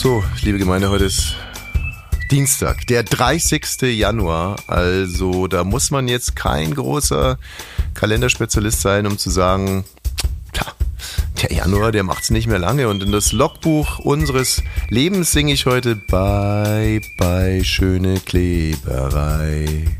So, liebe Gemeinde, heute ist Dienstag, der 30. Januar. Also da muss man jetzt kein großer Kalenderspezialist sein, um zu sagen, tja, der Januar, der macht's nicht mehr lange. Und in das Logbuch unseres Lebens singe ich heute Bye, bye, schöne Kleberei.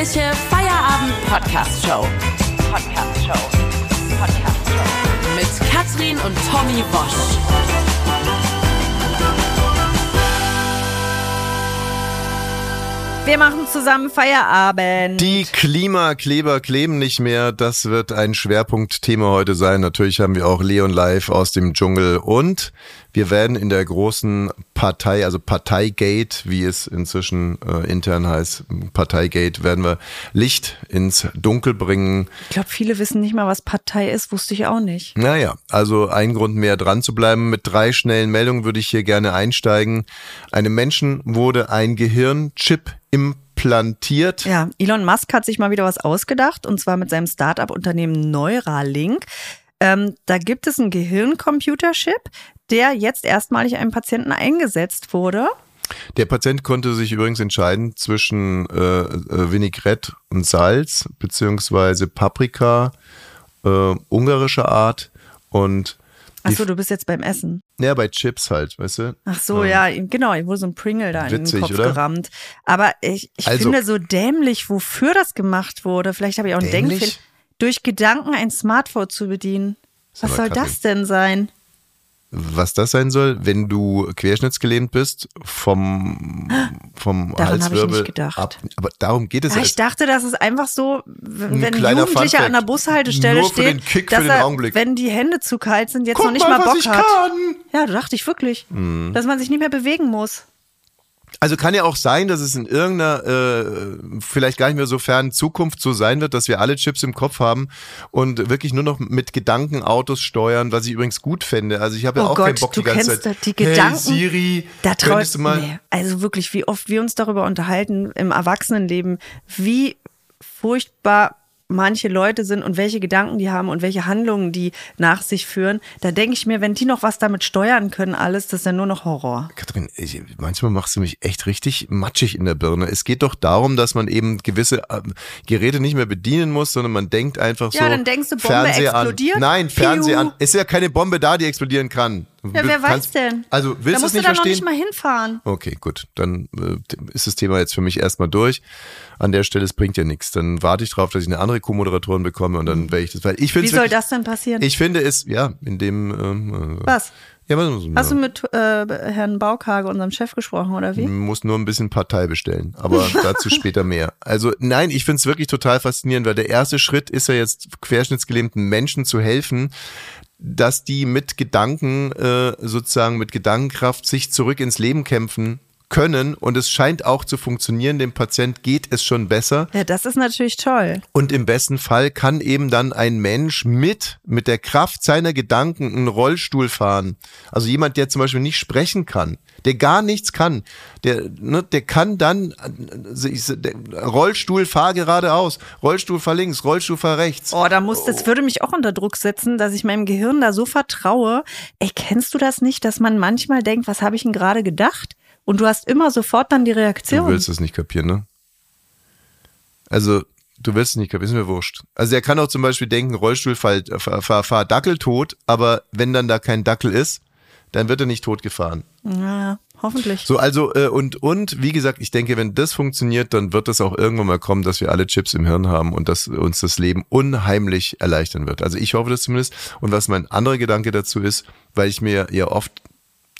Tägliche Feierabend-Podcast-Show. Podcast-Show. Podcast-Show. Mit Katrin und Tommy Bosch. Wir machen zusammen Feierabend. Die Klimakleber kleben nicht mehr. Das wird ein Schwerpunktthema heute sein. Natürlich haben wir auch Leon live aus dem Dschungel und wir werden in der großen Partei, also Parteigate, wie es inzwischen äh, intern heißt, Parteigate, werden wir Licht ins Dunkel bringen. Ich glaube, viele wissen nicht mal, was Partei ist, wusste ich auch nicht. Naja, also ein Grund mehr dran zu bleiben. Mit drei schnellen Meldungen würde ich hier gerne einsteigen. Einem Menschen wurde ein Gehirnchip implantiert. Ja, Elon Musk hat sich mal wieder was ausgedacht und zwar mit seinem Startup-Unternehmen Neuralink. Ähm, da gibt es einen Gehirncomputerchip, der jetzt erstmalig einem Patienten eingesetzt wurde. Der Patient konnte sich übrigens entscheiden zwischen äh, äh, Vinaigrette und Salz, beziehungsweise Paprika, äh, ungarischer Art und die- Achso, du bist jetzt beim Essen. ja, bei Chips halt, weißt du? Ach so, ja, ihm- genau, ihm wurde so ein Pringle da in Witzig, den Kopf oder? gerammt. Aber ich, ich Also- finde so dämlich, wofür das gemacht wurde. Vielleicht habe ich auch einen? Denkfehler. Durch Gedanken ein Smartphone zu bedienen. Was soll Katrin. das denn sein? Was das sein soll, wenn du querschnittsgelähmt bist vom, vom Daran habe ich Halswirbel nicht gedacht. ab. Aber darum geht es Ja, ja. ich dachte, das ist einfach so, wenn Ein ein Jugendlicher an der Bushaltestelle Nur für steht, den Kick, dass für den er, Augenblick. wenn die Hände zu kalt sind, jetzt Guck noch nicht mal, mal, Bock ich hat. kann. Ja, da dachte ich wirklich, Mhm. dass man sich nicht mehr bewegen muss. Also kann ja auch sein, dass es in irgendeiner äh, vielleicht gar nicht mehr so fernen Zukunft so sein wird, dass wir alle Chips im Kopf haben und wirklich nur noch mit Gedanken Autos steuern, was ich übrigens gut fände. Also ich habe ja Oh auch keinen Gott, Bock du die ganze kennst Zeit. die Gedanken. Hey Siri, Da könntest du mal nee, also wirklich, wie oft wir uns darüber unterhalten im Erwachsenenleben, wie furchtbar manche Leute sind und welche Gedanken die haben und welche Handlungen die nach sich führen. Da denke ich mir, wenn die noch was damit steuern können, alles, das ist ja nur noch Horror. Katrin, ich, manchmal machst du mich echt richtig matschig in der Birne. Es geht doch darum, dass man eben gewisse ähm, Geräte nicht mehr bedienen muss, sondern man denkt einfach Ja, so. dann denkst du, Bombe Fernseher explodiert? An. Nein, Piu. Fernseher an. Es ist ja keine Bombe da, die explodieren kann. Ja, wer weiß denn? Also willst da musst nicht du da noch nicht mal hinfahren. Okay, gut. Dann äh, ist das Thema jetzt für mich erstmal durch. An der Stelle, es bringt ja nichts. Dann warte ich drauf, dass ich eine andere Co-Moderatorin bekomme und dann werde ich das. Weil ich Wie soll das denn passieren? Ich finde es, ja, in dem. Ähm, äh, was? Ja, was, Hast du mit äh, Herrn Baukage, unserem Chef, gesprochen oder wie? muss nur ein bisschen Partei bestellen, aber dazu später mehr. Also nein, ich finde es wirklich total faszinierend, weil der erste Schritt ist ja jetzt querschnittsgelähmten Menschen zu helfen, dass die mit Gedanken äh, sozusagen mit Gedankenkraft sich zurück ins Leben kämpfen können und es scheint auch zu funktionieren. Dem Patient geht es schon besser. Ja, das ist natürlich toll. Und im besten Fall kann eben dann ein Mensch mit, mit der Kraft seiner Gedanken einen Rollstuhl fahren. Also jemand, der zum Beispiel nicht sprechen kann, der gar nichts kann, der, ne, der kann dann äh, der Rollstuhl fahr geradeaus, Rollstuhl fahr links, Rollstuhl fahr rechts. Oh, da muss, das würde mich auch unter Druck setzen, dass ich meinem Gehirn da so vertraue. Ey, kennst du das nicht, dass man manchmal denkt, was habe ich denn gerade gedacht? Und du hast immer sofort dann die Du Reaktion. willst es nicht kapieren, ne? Also, du willst es nicht kapieren, ist mir wurscht. Also, er kann auch zum Beispiel denken, Rollstuhl fahr, fahr, fahr, fahr Dackel tot, aber wenn dann da kein Dackel ist, dann wird er nicht tot gefahren. Ja, hoffentlich. So, also, äh, und, und, wie gesagt, ich denke, wenn das funktioniert, dann wird es auch irgendwann mal kommen, dass wir alle Chips im Hirn haben und dass uns das Leben unheimlich erleichtern wird. Also ich hoffe das zumindest. Und was mein anderer Gedanke dazu ist, weil ich mir ja oft,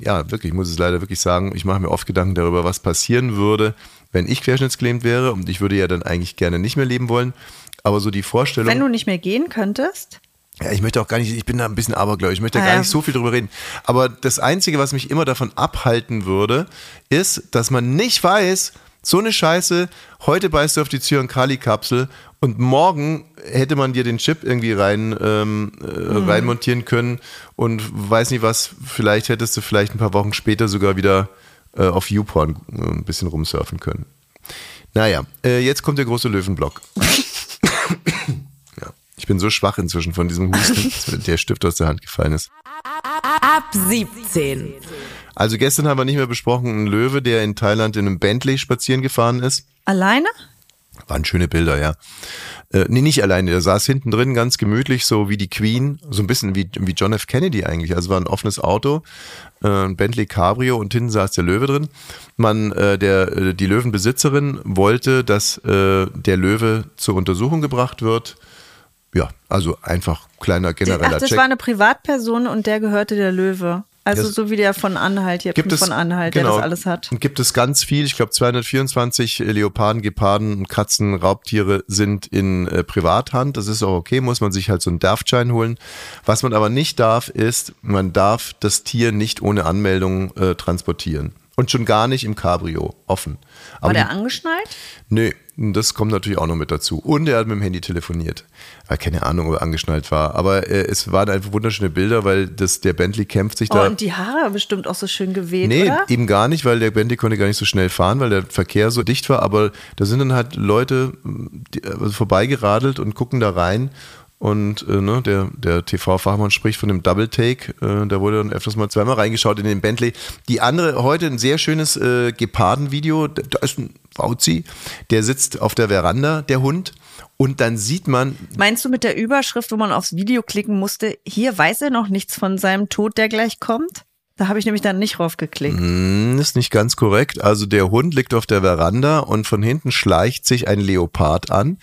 ja, wirklich, ich muss es leider wirklich sagen, ich mache mir oft Gedanken darüber, was passieren würde, wenn ich querschnittsgelähmt wäre und ich würde ja dann eigentlich gerne nicht mehr leben wollen. Aber so die Vorstellung. Wenn du nicht mehr gehen könntest, Ja, ich möchte auch gar nicht, ich bin da ein bisschen abergläubig, ich möchte da Ah, gar nicht so viel drüber reden. Aber das Einzige, was mich immer davon abhalten würde, ist, dass man nicht weiß, so eine Scheiße, heute beißt du auf die Zyankali-Kapsel und morgen hätte man dir den Chip irgendwie rein, ähm, äh, Mhm. reinmontieren können und weiß nicht was, vielleicht hättest du vielleicht ein paar Wochen später sogar wieder äh, auf YouPorn äh, ein bisschen rumsurfen können. Naja, äh, jetzt kommt der große Löwenblock. ja, ich bin so schwach inzwischen von diesem Husten, dass der Stift aus der Hand gefallen ist. Ab 17. Also gestern haben wir nicht mehr besprochen, ein Löwe, der in Thailand in einem Bentley spazieren gefahren ist. Alleine? Waren schöne Bilder, ja. Äh, nee, nicht alleine. Der saß hinten drin ganz gemütlich, so wie die Queen, so ein bisschen wie, wie John F. Kennedy eigentlich. Also war ein offenes Auto, äh, ein Bentley Cabrio und hinten saß der Löwe drin. Man, äh, der, äh, die Löwenbesitzerin wollte, dass äh, der Löwe zur Untersuchung gebracht wird. Ja, also einfach kleiner genereller Ach, das Check. war eine Privatperson und der gehörte der Löwe. Also Das- so wie der von Anhalt, hier Gibt es, von Anhalt, der genau, das alles hat. Gibt es ganz viel, ich glaube 224 Leoparden, Geparden und Katzen, Raubtiere sind in äh, Privathand. Das ist auch okay, muss man sich halt so einen Darfschein holen. Was man aber nicht darf, ist, man darf das Tier nicht ohne Anmeldung äh, transportieren. Und schon gar nicht im Cabrio, offen. War Aber der die, angeschnallt? nö, das kommt natürlich auch noch mit dazu. Und er hat mit dem Handy telefoniert. War keine Ahnung, ob er angeschnallt war. Aber äh, es waren einfach wunderschöne Bilder, weil das, der Bentley kämpft sich Oh, da. und die Haare bestimmt auch so schön geweht, Nee, oder? eben gar nicht, weil der Bentley konnte gar nicht so schnell fahren, weil der Verkehr so dicht war. Aber da sind dann halt Leute die, also vorbeigeradelt und gucken da rein. Und äh, ne, der, der TV-Fachmann spricht von dem Double Take. Äh, da wurde dann öfters mal zweimal reingeschaut in den Bentley. Die andere, heute ein sehr schönes äh, Geparden-Video. Da, ist ein Fauzi, der sitzt auf der Veranda, der Hund. Und dann sieht man, Meinst du mit der Überschrift, wo man aufs Video klicken musste, hier weiß er noch nichts von seinem Tod, der gleich kommt? Da habe ich nämlich dann nicht drauf geklickt. Hm, ist nicht ganz korrekt. Also der Hund liegt auf der Veranda und von hinten schleicht sich ein Leopard an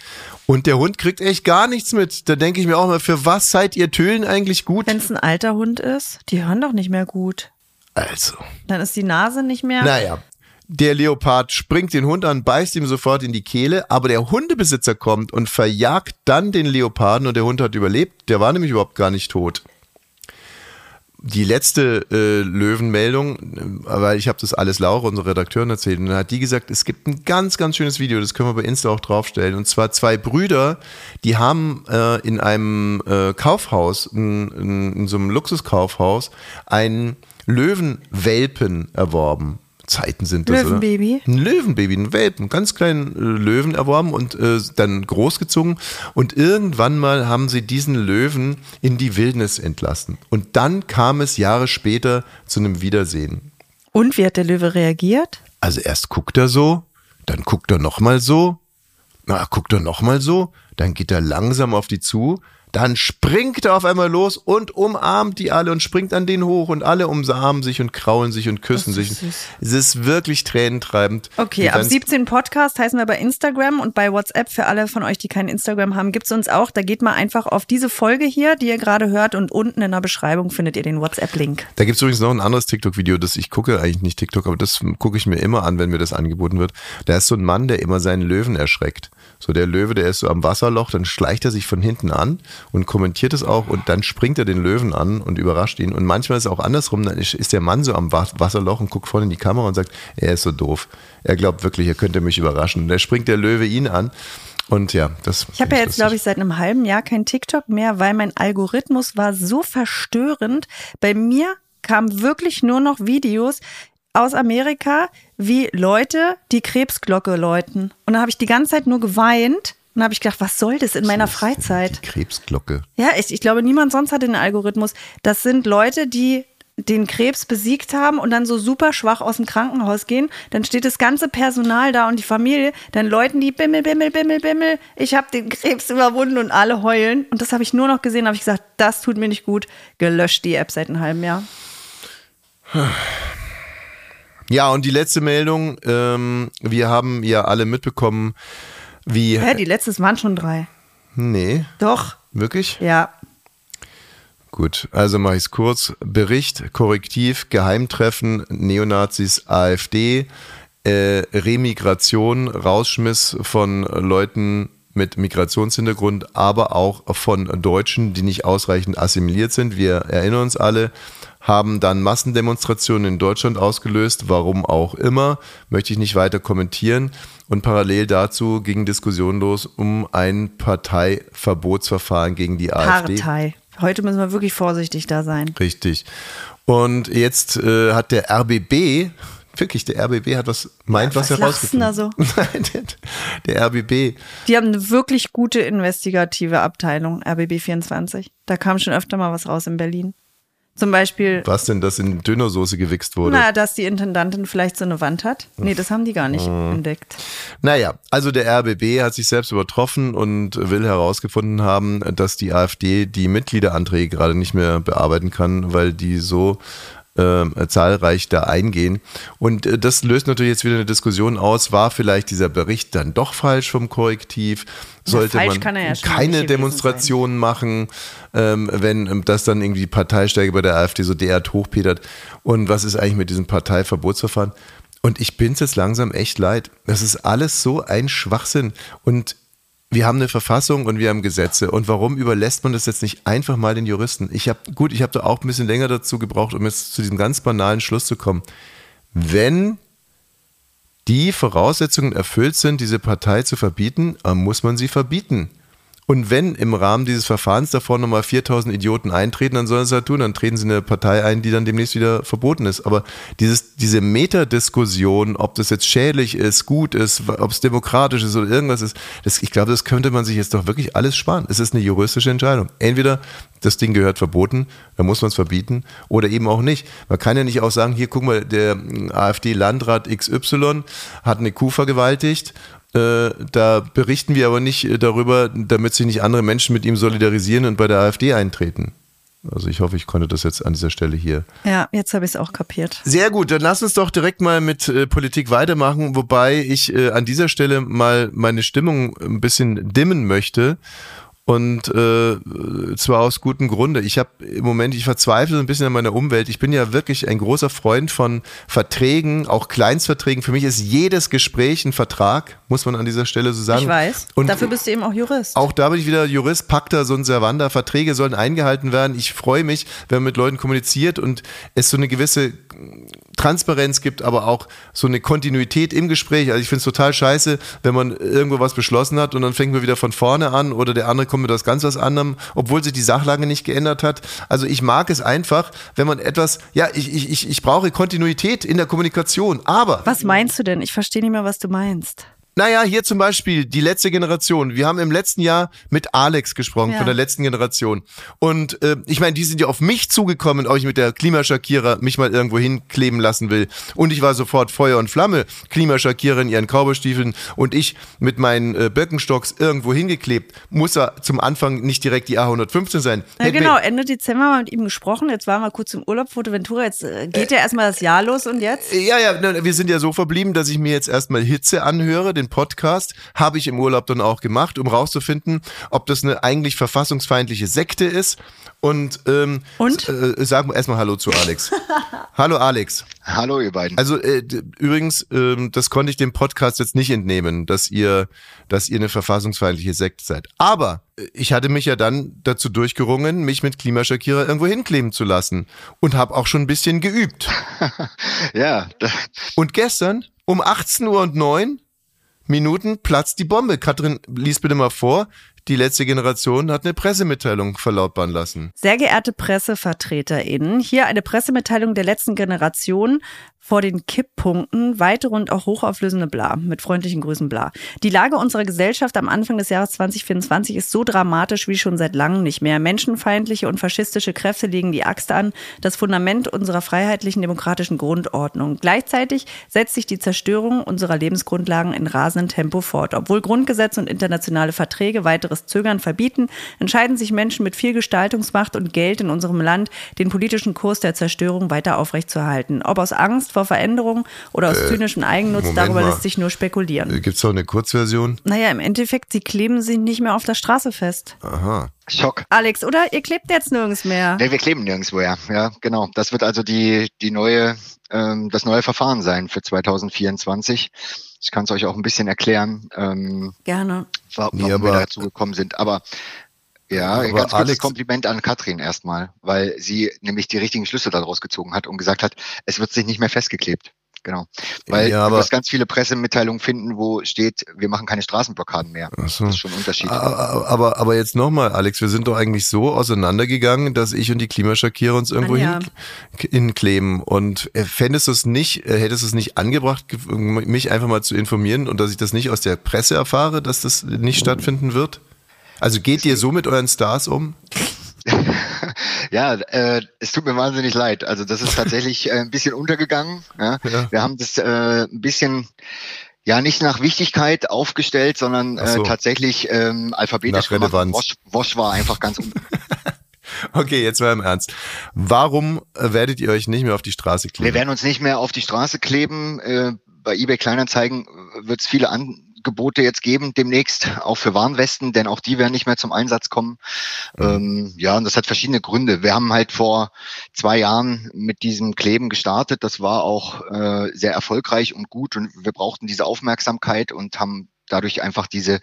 und der Hund kriegt echt gar nichts mit. Da denke ich mir auch mal, für was seid ihr Tölen eigentlich gut? Wenn es ein alter Hund ist, die hören doch nicht mehr gut. Also, Dann ist die Nase nicht mehr. naja. Der Leopard springt den Hund an, beißt ihm sofort in die Kehle, aber der Hundebesitzer kommt und verjagt dann den Leoparden und der Hund hat überlebt. Der war nämlich überhaupt gar nicht tot. Die letzte äh, Löwenmeldung, äh, weil ich habe das alles Laura, unsere Redakteurin, erzählt, und dann hat die gesagt, es gibt ein ganz, ganz schönes Video, das können wir bei Insta auch draufstellen. Und zwar zwei Brüder, die haben äh, in einem äh, Kaufhaus, in, in, in so einem Luxuskaufhaus, einen Löwenwelpen erworben. Zeiten sind das, Löwenbaby? oder? Ein Löwenbaby, ein Welpen, einen ganz kleinen äh, Löwen erworben und äh, dann großgezogen. Und irgendwann mal haben sie diesen Löwen in die Wildnis entlassen. Und dann kam es Jahre später zu einem Wiedersehen. Und wie hat der Löwe reagiert? Also erst guckt er so, dann guckt er nochmal so, na, guckt er nochmal so, dann geht er langsam auf die zu, dann springt er auf einmal los und umarmt die alle und springt an den hoch und alle umarmen sich und kraulen sich und küssen sich. süß. Es ist wirklich tränentreibend. Okay, ab ganz- 17 Podcast heißen wir bei Instagram und bei WhatsApp für alle von euch, die kein Instagram haben, gibt's uns auch. Da geht mal einfach auf diese Folge hier, die ihr gerade hört und unten in der Beschreibung findet ihr den WhatsApp-Link. Da gibt es übrigens noch ein anderes TikTok-Video, das ich gucke eigentlich nicht TikTok, aber das gucke ich mir immer an, wenn mir das angeboten wird. Da ist so ein Mann, der immer seinen Löwen erschreckt. So der Löwe, der ist so am Wasserloch, dann schleicht er sich von hinten an und kommentiert es auch und dann springt er den Löwen an und überrascht ihn. Und manchmal ist es auch andersrum, dann ist der Mann so am Wa- Wasserloch und guckt vorne in die Kamera und sagt, er ist so doof. Er glaubt wirklich, er könnte mich überraschen. Und da springt der Löwe ihn an. Und ja, das. Ich habe ja jetzt, glaube ich, seit einem halben Jahr kein TikTok mehr, weil mein Algorithmus war so verstörend. Bei mir kamen wirklich nur noch Videos aus Amerika, wie Leute die Krebsglocke läuten. Und da habe ich die ganze Zeit nur geweint. Und habe ich gedacht, was soll das in meiner Freizeit? Die Krebsglocke. Ja, ich, ich glaube, niemand sonst hat den Algorithmus. Das sind Leute, die den Krebs besiegt haben und dann so super schwach aus dem Krankenhaus gehen. Dann steht das ganze Personal da und die Familie. Dann läuten die Bimmel, Bimmel, Bimmel, Bimmel. Ich habe den Krebs überwunden und alle heulen. Und das habe ich nur noch gesehen. habe ich gesagt, das tut mir nicht gut. Gelöscht die App seit einem halben Jahr. Ja, und die letzte Meldung, ähm, wir haben ja alle mitbekommen, wie. Hä, die letztes waren schon drei. Nee, Doch, wirklich? ja. Gut, also mache ich es kurz. Bericht, Korrektiv, Geheimtreffen, Neonazis, AfD, äh, Remigration, Rausschmiss von Leuten mit Migrationshintergrund, aber auch von Deutschen, die nicht ausreichend assimiliert sind. Wir erinnern uns alle, haben dann Massendemonstrationen in Deutschland ausgelöst, warum auch immer, möchte ich nicht weiter kommentieren. Und parallel dazu ging Diskussion los um ein Parteiverbotsverfahren gegen die AfD. Partei. Heute müssen wir wirklich vorsichtig da sein. Richtig. Und jetzt äh, hat der RBB, wirklich, der RBB hat was, meint was, was herausgefunden. So? Nein, der, der RBB. Die haben eine wirklich gute investigative Abteilung, RBB 24. Da kam schon öfter mal was raus in Berlin. Zum Beispiel. Was denn, dass in Dönersoße gewichst wurde? Na, dass die Intendantin vielleicht so eine Wand hat. Nee, das haben die gar nicht Mhm. entdeckt. Naja, also der RBB hat sich selbst übertroffen und will herausgefunden haben, dass die AfD die Mitgliederanträge gerade nicht mehr bearbeiten kann, weil die so ähm, zahlreich da eingehen. Und äh, das löst natürlich jetzt wieder eine Diskussion aus, war vielleicht dieser Bericht dann doch falsch vom Korrektiv? Sollte falsch man er ja keine Demonstrationen machen, ähm, wenn ähm, das dann irgendwie die Parteisteige bei der AfD so derart hochpetert? Und was ist eigentlich mit diesem Parteiverbotsverfahren? Und ich bin's jetzt langsam echt leid. Das ist alles so ein Schwachsinn. Und wir haben eine Verfassung und wir haben Gesetze. Und warum überlässt man das jetzt nicht einfach mal den Juristen? Ich habe gut, ich habe da auch ein bisschen länger dazu gebraucht, um jetzt zu diesem ganz banalen Schluss zu kommen. Wenn die Voraussetzungen erfüllt sind, diese Partei zu verbieten, dann muss man sie verbieten. Und wenn im Rahmen dieses Verfahrens davor nochmal 4000 Idioten eintreten, dann sollen sie das tun. Dann treten sie in eine Partei ein, die dann demnächst wieder verboten ist. Aber dieses, diese Metadiskussion, ob das jetzt schädlich ist, gut ist, ob es demokratisch ist oder irgendwas ist, das, ich glaube, das könnte man sich jetzt doch wirklich alles sparen. Es ist eine juristische Entscheidung. Entweder das Ding gehört verboten, dann muss man es verbieten oder eben auch nicht. Man kann ja nicht auch sagen, hier guck mal, der AfD-Landrat XY hat eine Kuh vergewaltigt da berichten wir aber nicht äh, darüber, damit sich nicht andere Menschen mit ihm solidarisieren und bei der AfD eintreten. Also ich hoffe, ich konnte das jetzt an dieser Stelle hier. Ja, jetzt habe ich es auch kapiert. Sehr gut, dann lass uns doch direkt mal mit äh, Politik weitermachen, wobei ich äh, an dieser Stelle mal meine Stimmung ein bisschen dimmen möchte. Und äh, zwar aus gutem Grunde. Ich habe im Moment, ich verzweifle so ein bisschen an meiner Umwelt. Ich bin ja wirklich ein großer Freund von Verträgen, auch Kleinstverträgen. Für mich ist jedes Gespräch ein Vertrag, muss man an dieser Stelle so sagen. Ich weiß. Und Dafür bist du eben auch Jurist. auch da bin ich wieder Jurist, Pacta sunt servanda. Verträge sollen eingehalten werden. Ich freue mich, wenn man mit Leuten kommuniziert und es so eine gewisse Transparenz gibt, aber auch so eine Kontinuität im Gespräch. Also ich finde es total scheiße, wenn man irgendwo was beschlossen hat und dann fängt man wieder von vorne an oder der andere kommt mit was ganz was anderem, obwohl sich die Sachlage nicht geändert hat. Also ich mag es einfach, wenn man etwas, ja, ich, ich, ich, ich brauche Kontinuität in der Kommunikation, aber Was meinst du denn? Ich verstehe nicht mehr, was du meinst. Naja, hier zum Beispiel die letzte Generation. Wir haben im letzten Jahr mit Alex gesprochen, Ja. von der letzten Generation. Und äh, ich meine, die sind ja auf mich zugekommen, ob ich mit der Klimaschakierer mich mal irgendwo hinkleben lassen will. Und ich war sofort Feuer und Flamme. Klimaschakierer in ihren Cowboystiefeln und ich mit meinen äh, Birkenstocks irgendwo hingeklebt. Muss er zum Anfang nicht direkt die A115 sein. Ja, genau, Ende Dezember haben wir mit ihm gesprochen. Jetzt waren wir kurz im Urlaub, Fotoventura. Jetzt äh, geht ja erstmal das Jahr los und jetzt? Ja, ja, ne, wir sind ja so verblieben, dass ich mir jetzt erstmal Hitze anhöre, den Podcast, habe ich im Urlaub dann auch gemacht, um rauszufinden, ob das eine eigentlich verfassungsfeindliche Sekte ist. Und, ähm, Und? Äh, sagen wir erstmal Hallo zu Alex. Hallo Alex. Hallo, ihr beiden. Also äh, übrigens, ähm, das konnte ich dem Podcast jetzt nicht entnehmen, dass ihr, dass ihr eine verfassungsfeindliche Sekte seid. Aber äh, ich hatte mich ja dann dazu durchgerungen, mich mit Klimaschakierer irgendwo hinkleben zu lassen und habe auch schon ein bisschen geübt. ja, Und gestern um 18 Uhr und 9 Minuten platzt die Bombe. Katrin, lies bitte mal vor. Die letzte Generation hat eine Pressemitteilung verlautbaren lassen. Sehr geehrte PressevertreterInnen, hier eine Pressemitteilung der letzten Generation vor den Kipppunkten, weitere und auch hochauflösende Bla, mit freundlichen Grüßen Bla. Die Lage unserer Gesellschaft am Anfang des Jahres 2024 ist so dramatisch wie schon seit langem nicht mehr. Menschenfeindliche und faschistische Kräfte legen die Axt an, das Fundament unserer freiheitlichen demokratischen Grundordnung. Gleichzeitig setzt sich die Zerstörung unserer Lebensgrundlagen in rasendem Tempo fort. Obwohl Grundgesetz und internationale Verträge weiteres Zögern verbieten, entscheiden sich Menschen mit viel Gestaltungsmacht und Geld in unserem Land, den politischen Kurs der Zerstörung weiter aufrechtzuerhalten. Ob aus Angst vor Veränderung oder aus zynischem Eigennutz, Moment darüber mal. lässt sich nur spekulieren. Äh, Gibt's auch eine Kurzversion? Naja, im Endeffekt, sie kleben sich nicht mehr auf der Straße fest. Aha. Schock. Alex, oder? Ihr klebt jetzt nirgends mehr. Nee, wir kleben nirgendwo, ja. Ja, genau. Das wird also die, die neue, ähm, das neue Verfahren sein für 2024. Ich kann es euch auch ein bisschen erklären, ähm, Gerne. wa- warum Nee, wir aber- dazu gekommen sind. Aber ja, Aber ganz kurzes Alex- Kompliment an Katrin erstmal, weil sie nämlich die richtigen Schlüsse daraus gezogen hat und gesagt hat, es wird sich nicht mehr festgeklebt. Genau. Weil Ja, du wirst ganz viele Pressemitteilungen finden, wo steht, wir machen keine Straßenblockaden mehr. So. Das ist schon ein Unterschied. Aber, aber, aber jetzt nochmal, Alex, wir sind doch eigentlich so auseinandergegangen, dass ich und die Klimaschakierer uns irgendwo hin, hinkleben. Und äh, fändest du es nicht, äh, hättest du es nicht angebracht, ge- mich einfach mal zu informieren und dass ich das nicht aus der Presse erfahre, dass das nicht stattfinden wird? Also geht ihr so mit euren Stars um? Ja, äh, es tut mir wahnsinnig leid. Also das ist tatsächlich äh, ein bisschen untergegangen. Ja. Ja. Wir haben das äh, ein bisschen ja nicht nach Wichtigkeit aufgestellt, sondern Ach so. äh, tatsächlich ähm, alphabetisch Nach Relevanz. Wosch, Wosch war einfach ganz Okay, jetzt mal im Ernst. Warum äh, werdet ihr euch nicht mehr auf die Straße kleben? Wir werden uns nicht mehr auf die Straße kleben. Äh, bei eBay Kleinanzeigen wird es viele Angebote jetzt geben demnächst, auch für Warnwesten, denn auch die werden nicht mehr zum Einsatz kommen. Ähm, ja, und das hat verschiedene Gründe. Wir haben halt vor zwei Jahren mit diesem Kleben gestartet. Das war auch äh, sehr erfolgreich und gut und wir brauchten diese Aufmerksamkeit und haben dadurch einfach diese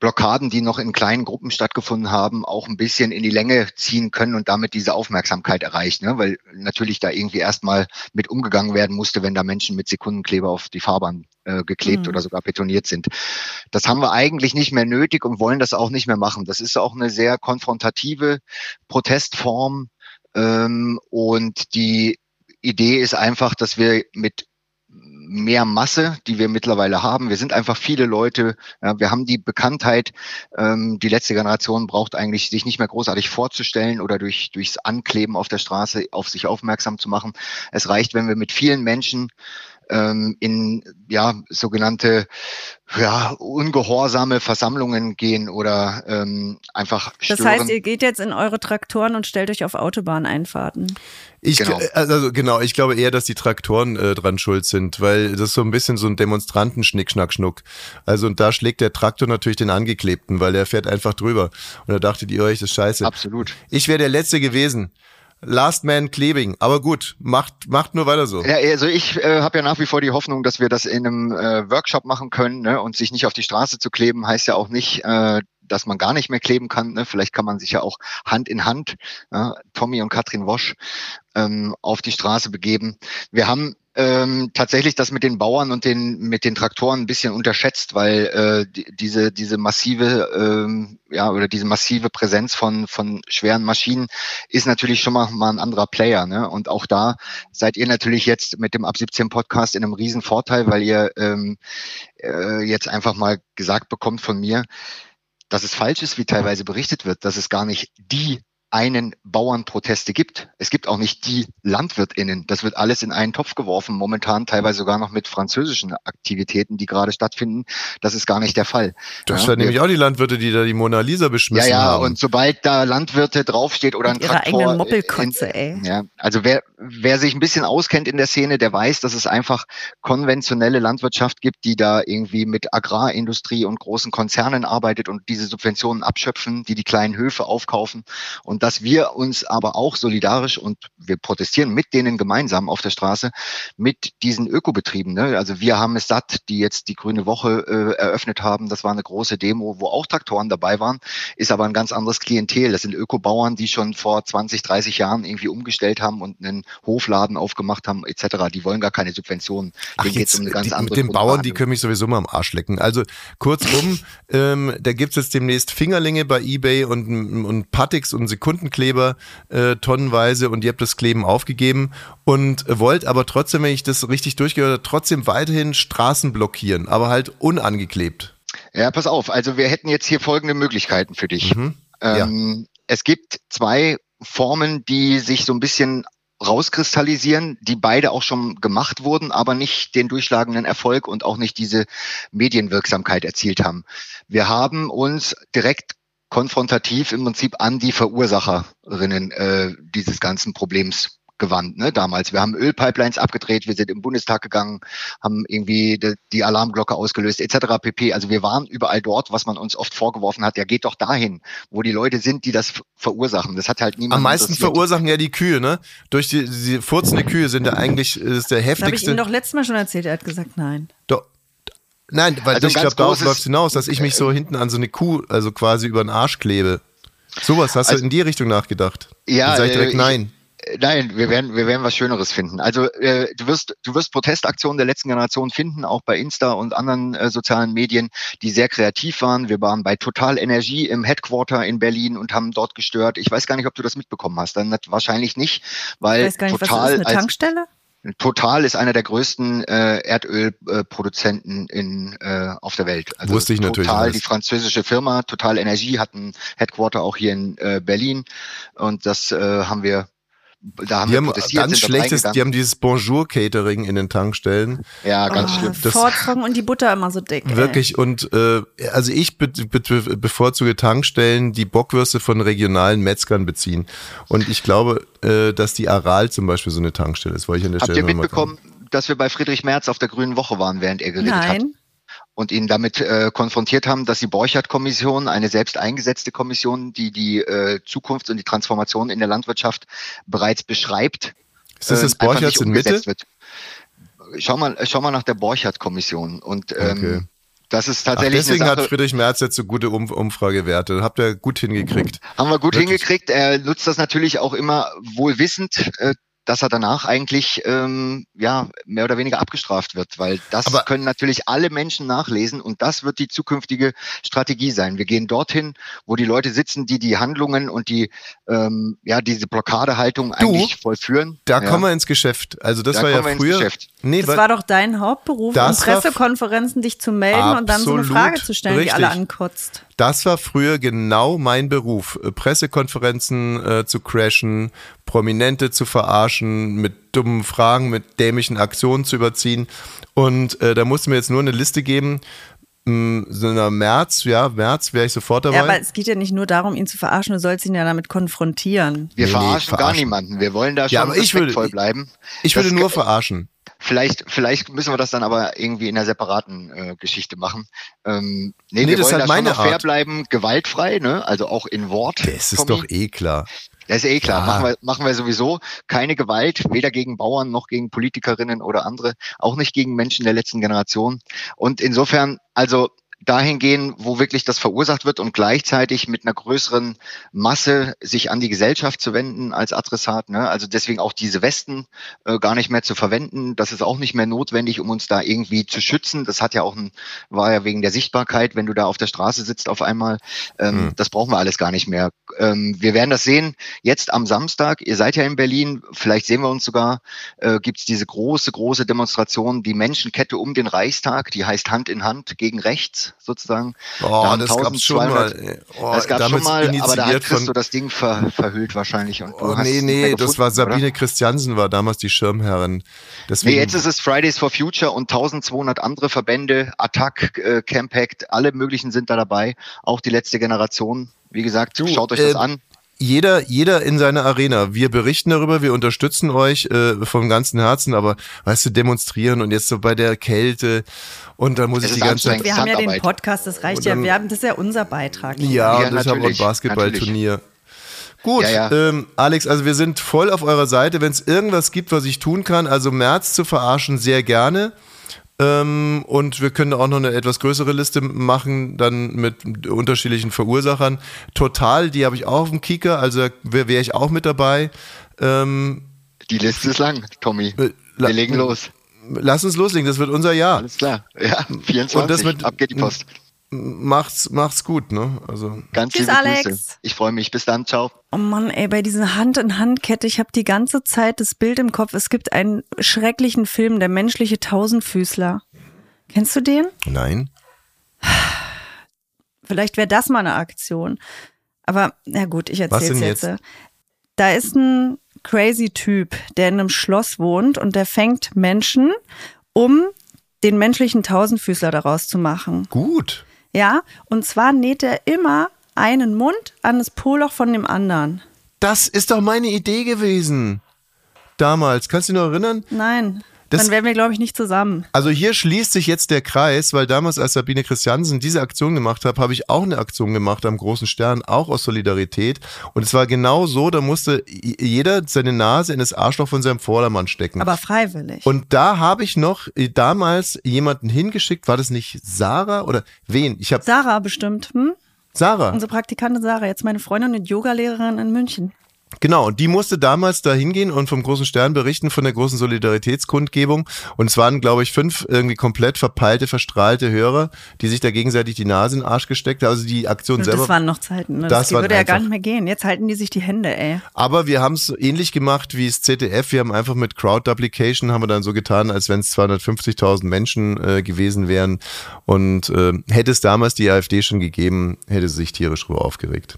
Blockaden, die noch in kleinen Gruppen stattgefunden haben, auch ein bisschen in die Länge ziehen können und damit diese Aufmerksamkeit erreicht, ne? weil natürlich da irgendwie erstmal mit umgegangen werden musste, wenn da Menschen mit Sekundenkleber auf die Fahrbahn äh, geklebt Mhm. oder sogar betoniert sind. Das haben wir eigentlich nicht mehr nötig und wollen das auch nicht mehr machen. Das ist auch eine sehr konfrontative Protestform ähm, und die Idee ist einfach, dass wir mit mehr Masse, die wir mittlerweile haben. Wir sind einfach viele Leute. Ja, wir haben die Bekanntheit. Ähm, die letzte Generation braucht eigentlich sich nicht mehr großartig vorzustellen oder durch durchs Ankleben auf der Straße auf sich aufmerksam zu machen. Es reicht, wenn wir mit vielen Menschen ähm, in ja sogenannte ja ungehorsame Versammlungen gehen oder ähm, einfach Das stören. heißt, ihr geht jetzt in eure Traktoren und stellt euch auf Autobahneinfahrten. Ich, Genau. genau. Also genau, ich glaube eher, dass die Traktoren äh, dran schuld sind, weil das ist so ein bisschen so ein Demonstranten-Schnick, Schnack, Schnuck. Also und da schlägt der Traktor natürlich den Angeklebten, weil der fährt einfach drüber. Und da dachtet ihr euch, das ist scheiße. Absolut. Ich wäre der Letzte gewesen. Last Man Klebing. Aber gut, macht, macht nur weiter so. Ja, also ich äh, habe ja nach wie vor die Hoffnung, dass wir das in einem äh, Workshop machen können ne? und sich nicht auf die Straße zu kleben, heißt ja auch nicht, äh, dass man gar nicht mehr kleben kann. Ne? Vielleicht kann man sich ja auch Hand in Hand, ja, Tommy und Katrin Wosch, ähm, auf die Straße begeben. Wir haben ähm, tatsächlich das mit den Bauern und den mit den Traktoren ein bisschen unterschätzt, weil äh, die, diese diese massive ähm, ja oder diese massive Präsenz von von schweren Maschinen ist natürlich schon mal, mal ein anderer Player, ne? Und auch da seid ihr natürlich jetzt mit dem Ab 17 Podcast in einem riesen Vorteil, weil ihr ähm, äh, jetzt einfach mal gesagt bekommt von mir, dass es falsch ist, wie teilweise berichtet wird, dass es gar nicht die einen Bauernproteste gibt. Es gibt auch nicht die LandwirtInnen. Das wird alles in einen Topf geworfen, momentan teilweise sogar noch mit französischen Aktivitäten, die gerade stattfinden. Das ist gar nicht der Fall. Das Ja, waren nämlich auch die Landwirte, die da die Mona Lisa ja, beschmissen ja, haben. und sobald da Landwirte draufsteht oder ein Mit ihrer Traktor. eigenen in- Moppelkotze, ey. Ja, also wer, wer sich ein bisschen auskennt in der Szene, der weiß, dass es einfach konventionelle Landwirtschaft gibt, die da irgendwie mit Agrarindustrie und großen Konzernen arbeitet und diese Subventionen abschöpfen, die die kleinen Höfe aufkaufen. Und dass wir uns aber auch solidarisch und wir protestieren mit denen gemeinsam auf der Straße mit diesen Ökobetrieben. Ne? Also wir haben es satt, die jetzt die Grüne Woche äh, eröffnet haben. Das war eine große Demo, wo auch Traktoren dabei waren, ist aber ein ganz anderes Klientel. Das sind Ökobauern, die schon vor 20, 30 Jahren irgendwie umgestellt haben und einen Hofladen aufgemacht haben etc. Die wollen gar keine Subventionen. Ach, Denen jetzt, um eine ganz die, andere mit den Bauern, die können mich sowieso mal am Arsch lecken. Also kurzum, ähm, da gibt's jetzt demnächst Fingerlinge bei Ebay und, und Patix und Sekundenkleber äh, tonnenweise und ihr habt das Kleben aufgegeben und wollt aber trotzdem, wenn ich das richtig durchgehört habe, trotzdem weiterhin Straßen blockieren, aber halt unangeklebt. Ja, pass auf. Also wir hätten jetzt hier folgende Möglichkeiten für dich. Mhm. Ähm, Es gibt zwei Formen, die sich so ein bisschen rauskristallisieren, die beide auch schon gemacht wurden, aber nicht den durchschlagenden Erfolg und auch nicht diese Medienwirksamkeit erzielt haben. Wir haben uns direkt konfrontativ im Prinzip an die Verursacherinnen äh, dieses ganzen Problems gewandt, ne, damals. Wir haben Ölpipelines abgedreht, wir sind im Bundestag gegangen, haben irgendwie die, die Alarmglocke ausgelöst, etc. pp. Also wir waren überall dort, was man uns oft vorgeworfen hat, ja, geht doch dahin, wo die Leute sind, die das verursachen. Das hat halt niemand Am meisten verursachen ja die Kühe, ne? Durch die, die furzende Kühe sind ja eigentlich ist der Das habe ich heftigste. ihm doch letztes Mal schon erzählt. Er hat gesagt, nein. Doch. Nein, weil Also ich glaube, darauf läuft hinaus, dass ich mich so hinten an so eine Kuh, also quasi über den Arsch klebe. Sowas, hast Also- du in die Richtung nachgedacht? Ja, Dann sag ich direkt äh, nein. Nein, wir werden, wir werden was Schöneres finden. Also äh, du wirst, du wirst Protestaktionen der letzten Generation finden, auch bei Insta und anderen äh, sozialen Medien, die sehr kreativ waren. Wir waren bei Total Energie im Headquarter in Berlin und haben dort gestört. Ich weiß gar nicht, ob du das mitbekommen hast. Dann wahrscheinlich nicht, weil ich weiß gar nicht, Total was ist eine als- Tankstelle? Total ist einer der größten äh, Erdölproduzenten in äh, auf der Welt. Also Wusste ich natürlich Total, alles. die französische Firma Total Energie hat ein Headquarter auch hier in äh, Berlin und das äh, haben wir da haben Die wir haben ganz schlechtes, die haben dieses Bonjour-Catering in den Tankstellen. ja ganz oh, schlimm. Das- Fortfragen und die Butter immer so dick. ey. Wirklich und äh, also ich be be bevorzuge Tankstellen, die Bockwürste von regionalen Metzgern beziehen. Und ich glaube, äh, dass die Aral zum Beispiel so eine Tankstelle ist, wollte ich an der Habt Stelle ihr mitbekommen, dass wir bei Friedrich Merz auf der Grünen Woche waren, während er geredet hat? Nein. Und ihn damit äh, konfrontiert haben, dass die Borchardt-Kommission, eine selbst eingesetzte Kommission, die die äh, Zukunft und die Transformation in der Landwirtschaft bereits beschreibt, Ist das das Borchards nicht in Mitte? Wird. Schau mal, schau mal nach der Borchardt-Kommission und ähm, Okay. das ist Ach, tatsächlich deswegen eine hat Friedrich Merz jetzt so gute um Umfragewerte. Habt ihr gut hingekriegt. haben wir gut Wirklich. hingekriegt. Er nutzt das natürlich auch immer wohl wissend, äh, dass er danach eigentlich ähm, ja mehr oder weniger abgestraft wird, weil das Aber- können natürlich alle Menschen nachlesen und das wird die zukünftige Strategie sein. Wir gehen dorthin, wo die Leute sitzen, die die Handlungen und die ähm, ja diese Blockadehaltung eigentlich vollführen. Da ja. kommen wir ins Geschäft. Also das Da war ja früher. Nee, Das war doch dein Hauptberuf, um f- Pressekonferenzen dich zu melden und dann so eine Frage zu stellen, die alle richtig. ankotzt. Das war früher genau mein Beruf. Äh, Pressekonferenzen äh, zu crashen, Prominente zu verarschen, mit dummen Fragen, mit dämlichen Aktionen zu überziehen. Und äh, da musste mir jetzt nur eine Liste geben. Mh, So einer März, ja, März wäre ich sofort dabei. Ja, aber es geht ja nicht nur darum, ihn zu verarschen, du sollst ihn ja damit konfrontieren. Wir Nee, nee, verarschen gar verarschen. niemanden. Wir wollen da schon Ja, aber ich würde- bleiben. ich Das würde nur verarschen. Vielleicht, vielleicht müssen wir das dann aber irgendwie in einer separaten äh, Geschichte machen. Ähm, nee, Nee, wir das ist wollen halt da schon meine noch fair bleiben, gewaltfrei, ne? Also auch in Wort. Das ist doch eh klar. Das ist eh klar. Ja. Machen wir, machen wir sowieso keine Gewalt, weder gegen Bauern noch gegen Politikerinnen oder andere, auch nicht gegen Menschen der letzten Generation. Und insofern, also dahin gehen, wo wirklich das verursacht wird und gleichzeitig mit einer größeren Masse sich an die Gesellschaft zu wenden als Adressat. Ne? Also deswegen auch diese Westen äh, gar nicht mehr zu verwenden. Das ist auch nicht mehr notwendig, um uns da irgendwie zu schützen. Das hat ja auch ein, war ja wegen der Sichtbarkeit, wenn du da auf der Straße sitzt auf einmal. Ähm, Mhm. Das brauchen wir alles gar nicht mehr. Ähm, wir werden das sehen jetzt am Samstag. Ihr seid ja in Berlin. Vielleicht sehen wir uns sogar. Äh, Gibt es diese große, große Demonstration, die Menschenkette um den Reichstag, die heißt Hand in Hand gegen rechts sozusagen. Oh, das gab's schon 1200 mal. Oh, das gab schon mal, aber da hat Christo das Ding ver, verhüllt wahrscheinlich. Und du Oh, nee, es nee, das war gefunden, oder? Sabine Christiansen, war damals die Schirmherrin. Deswegen, Nee, jetzt ist es Fridays for Future und 1200 andere Verbände, Attac, äh, Campact, alle möglichen sind da dabei. Auch die letzte Generation. Wie gesagt, Du, schaut euch äh, das an. Jeder, jeder in seiner Arena. Wir berichten darüber, wir unterstützen euch äh, vom ganzen Herzen, aber weißt du, demonstrieren und jetzt so bei der Kälte und dann muss Es ich die ganze Zeit. Wir haben ja den. Podcast, das reicht Und ja. dann- Wir haben, das ist ja unser Beitrag. Ja, Ja, und ich habe auch ein Basketballturnier. Gut, Ja, ja. Ähm, Alex, also wir sind voll auf eurer Seite. Wenn es irgendwas gibt, was ich tun kann, also März zu verarschen, sehr gerne. Ähm, und wir können auch noch eine etwas größere Liste machen, dann mit unterschiedlichen Verursachern. Total, die habe ich auch auf dem Kicker, also wäre wär ich auch mit dabei. Ähm, Die Liste ist lang, Tommy. äh, la- Wir legen los. Lass uns loslegen, das wird unser Jahr. Alles klar. Ja, 24. Und das mit- Ab geht die Post. Macht's, macht's gut, ne? Also. Ganz Tschüss, liebe Alex. Grüße. Ich freue mich. Bis dann. Ciao. Oh Mann, ey, bei dieser Hand-in-Hand-Kette, ich habe die ganze Zeit das Bild im Kopf. Es gibt einen schrecklichen Film, der menschliche Tausendfüßler. Kennst du den? Nein. Vielleicht wäre das mal eine Aktion. Aber na gut, ich erzähl's jetzt. jetzt? Da ist ein crazy Typ, der in einem Schloss wohnt und der fängt Menschen, um den menschlichen Tausendfüßler daraus zu machen. Gut. Ja, und zwar näht er immer einen Mund an das Poloch von dem anderen. Das ist doch meine Idee gewesen. Damals. Kannst du dich noch erinnern? Nein, Das- dann wären wir, glaube ich, nicht zusammen. Also hier schließt sich jetzt der Kreis, weil damals, als Sabine Christiansen diese Aktion gemacht hat, habe ich auch eine Aktion gemacht am Großen Stern, auch aus Solidarität. Und es war genau so, da musste jeder seine Nase in das Arschloch von seinem Vordermann stecken. Aber freiwillig. und da habe ich noch äh, damals jemanden hingeschickt, war das nicht Sarah oder wen? Ich habe Sarah bestimmt, hm? Sarah. Unsere Praktikantin Sarah, jetzt meine Freundin und Yogalehrerin in München. Genau, und die musste damals da hingehen und vom großen Stern berichten von der großen Solidaritätskundgebung. Und es waren, glaube ich, fünf irgendwie komplett verpeilte, verstrahlte Hörer, die sich da gegenseitig die Nase in den Arsch gesteckt haben. Also die Aktion Und selber. das waren noch Zeiten. Ne? Das Das, würde ja gar nicht mehr gehen. Jetzt halten die sich die Hände, ey. Aber wir haben es ähnlich gemacht wie das ZDF. Wir haben einfach mit Crowd Duplication haben wir dann so getan, als wenn es 250.000 Menschen äh, gewesen wären. Und äh, hätte es damals die AfD schon gegeben, hätte sie sich tierisch drüber aufgeregt.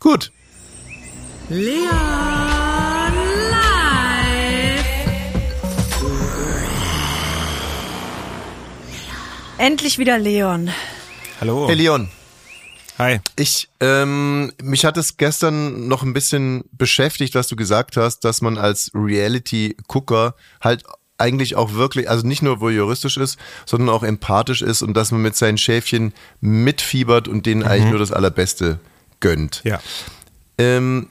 Gut, Leon live. Endlich wieder Leon. Hallo. hey Leon. Hi. Ich, ähm, mich hat es gestern noch ein bisschen beschäftigt, was du gesagt hast, dass man als Reality-Gucker halt eigentlich auch wirklich, also nicht nur voyeuristisch ist, sondern auch empathisch ist und dass man mit seinen Schäfchen mitfiebert und denen eigentlich nur das Allerbeste gönnt. Ja. Ähm,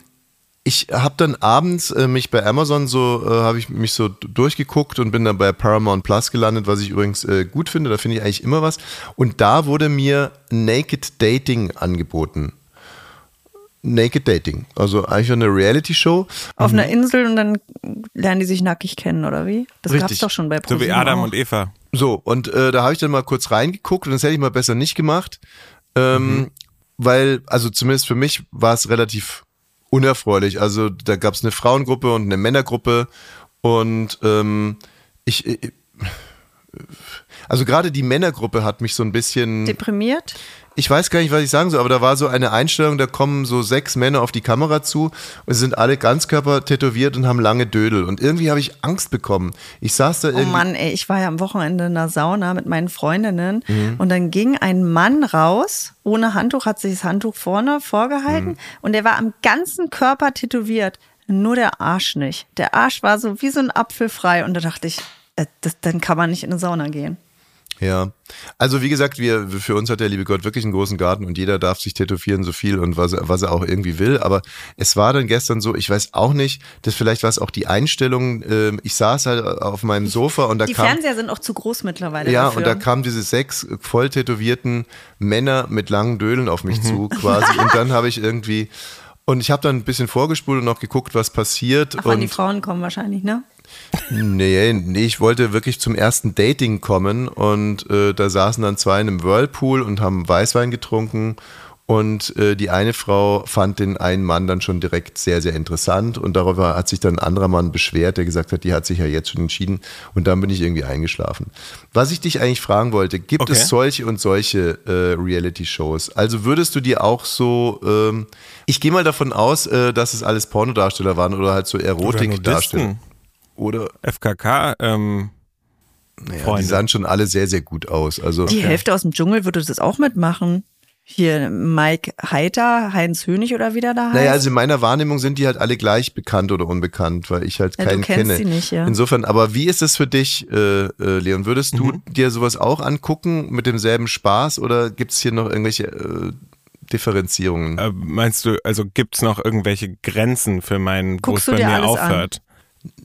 ich habe dann abends äh, mich bei Amazon so, äh, habe ich mich so durchgeguckt und bin dann bei Paramount Plus gelandet, was ich übrigens äh, gut finde. Da finde ich eigentlich immer was. Und da wurde mir Naked Dating angeboten. Naked Dating, also eigentlich eine Reality-Show. Auf einer Insel und dann lernen die sich nackig kennen, oder wie? Das Richtig. gab's doch schon bei So wie Adam auch. und Eva. So, und äh, da habe ich dann mal kurz reingeguckt und das hätte ich mal besser nicht gemacht. Ähm, Weil, also zumindest für mich war es relativ unerfreulich. Also da gab es eine Frauengruppe und eine Männergruppe und ähm, ich, ich also gerade die Männergruppe hat mich so ein bisschen Deprimiert? ich weiß gar nicht, was ich sagen soll, aber da war so eine Einstellung, da kommen so sechs Männer auf die Kamera zu und sie sind alle ganzkörper tätowiert und haben lange Dödel. Und irgendwie habe ich Angst bekommen. Ich saß da Oh irgendwie. Mann, ey, ich war ja am Wochenende in der Sauna mit meinen Freundinnen Mhm. und dann ging ein Mann raus, ohne Handtuch, hat sich das Handtuch vorne vorgehalten Mhm. und der war am ganzen Körper tätowiert, nur der Arsch nicht. Der Arsch war so wie so ein Apfel frei und da dachte ich, äh, das, dann kann man nicht in eine Sauna gehen. Ja, also wie gesagt, wir für uns hat der liebe Gott wirklich einen großen Garten und jeder darf sich tätowieren so viel und was, er- was er auch irgendwie will. Aber es war dann gestern so, ich weiß auch nicht, das vielleicht war es auch die Einstellung. ähm, Ich saß halt auf meinem Sofa und da Die kam Fernseher sind auch zu groß mittlerweile ja dafür. und da kamen diese sechs voll tätowierten Männer mit langen Dödeln auf mich zu quasi und dann habe ich irgendwie und ich habe dann ein bisschen vorgespult und noch geguckt, was passiert Ach, und die Frauen kommen wahrscheinlich, ne? Nee, nee, ich wollte wirklich zum ersten Dating kommen und äh, da saßen dann zwei in einem Whirlpool und haben Weißwein getrunken und äh, die eine Frau fand den einen Mann dann schon direkt sehr, sehr interessant und darüber hat sich dann ein anderer Mann beschwert, der gesagt hat, die hat sich ja jetzt schon entschieden und dann bin ich irgendwie eingeschlafen. Was ich dich eigentlich fragen wollte, gibt Okay. es solche und solche äh, Reality-Shows? Also würdest du dir auch so, ähm, ich gehe mal davon aus, äh, dass es alles Pornodarsteller waren oder halt so Erotikdarsteller. Oder FKK, ähm, Naja, die sahen schon alle sehr, sehr gut aus. Also Die Hälfte aus dem Dschungel würde das auch mitmachen. Hier Mike Heiter, Heinz Hönig oder wie der da heißt. naja, also in meiner Wahrnehmung sind die halt alle gleich bekannt oder unbekannt, weil ich halt Ja, du keinen kennst kenne. sie nicht, ja. Insofern, aber wie ist es für dich, äh, äh, Leon? Würdest du Mhm. dir sowas auch angucken mit demselben Spaß oder gibt es hier noch irgendwelche äh, Differenzierungen? äh, meinst du, also gibt's noch irgendwelche Grenzen für meinen, wo es du bei dir mir aufhört?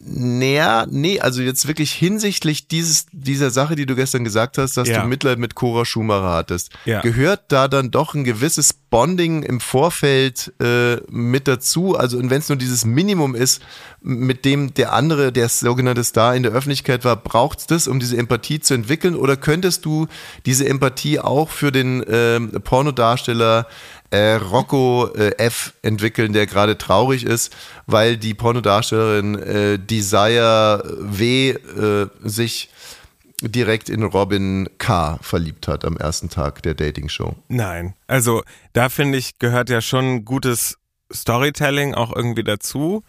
Naja, nee, also jetzt wirklich hinsichtlich dieses, dieser Sache, die du gestern gesagt hast, dass Ja. du Mitleid mit Cora Schumacher hattest, Ja. gehört da dann doch ein gewisses Bonding im Vorfeld äh, mit dazu? Also, und wenn es nur dieses Minimum ist, mit dem der andere, der sogenannte Star in der Öffentlichkeit war, braucht es das, um diese Empathie zu entwickeln? Oder könntest du diese Empathie auch für den ähm, Pornodarsteller äh, Rocco äh, F. entwickeln, der gerade traurig ist, weil die Pornodarstellerin äh, Desire W. Äh, sich direkt in Robin K. verliebt hat am ersten Tag der Dating-Show. Nein. Also da finde ich, gehört ja schon gutes Storytelling auch irgendwie dazu.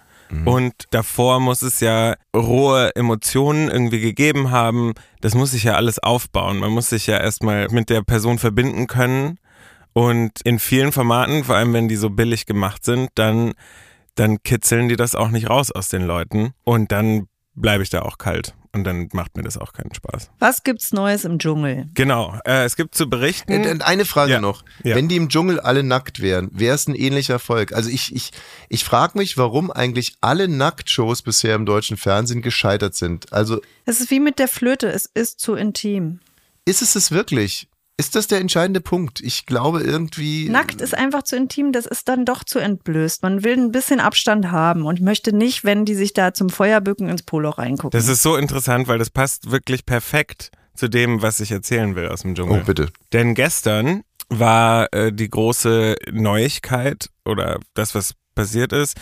Und davor muss es ja rohe Emotionen irgendwie gegeben haben. Das muss sich ja alles aufbauen. Man muss sich ja erstmal mit der Person verbinden können. Und in vielen Formaten, vor allem wenn die so billig gemacht sind, dann, dann kitzeln die das auch nicht raus aus den Leuten. Und dann bleibe ich da auch kalt. Und dann macht mir das auch keinen Spaß. Was gibt's Neues im Dschungel? Genau. Äh, es gibt zu berichten. Und- und Eine Frage Ja. noch. Ja. Wenn die im Dschungel alle nackt wären, wäre es ein ähnlicher Erfolg. Also ich, ich, ich frage mich, warum eigentlich alle Nacktshows bisher im deutschen Fernsehen gescheitert sind. Also Es ist wie mit der Flöte, es ist zu intim. ist es es wirklich? Ist das der entscheidende Punkt. Ich glaube irgendwie. Nackt ist einfach zu intim, das ist dann doch zu entblößt. Man will ein bisschen Abstand haben und möchte nicht, wenn die sich da zum Feuerbücken ins Polo reingucken. Das ist so interessant, weil das passt wirklich perfekt zu dem, was ich erzählen will aus dem Oh, Dschungel. bitte. Denn gestern war äh, die große Neuigkeit oder das, was passiert ist,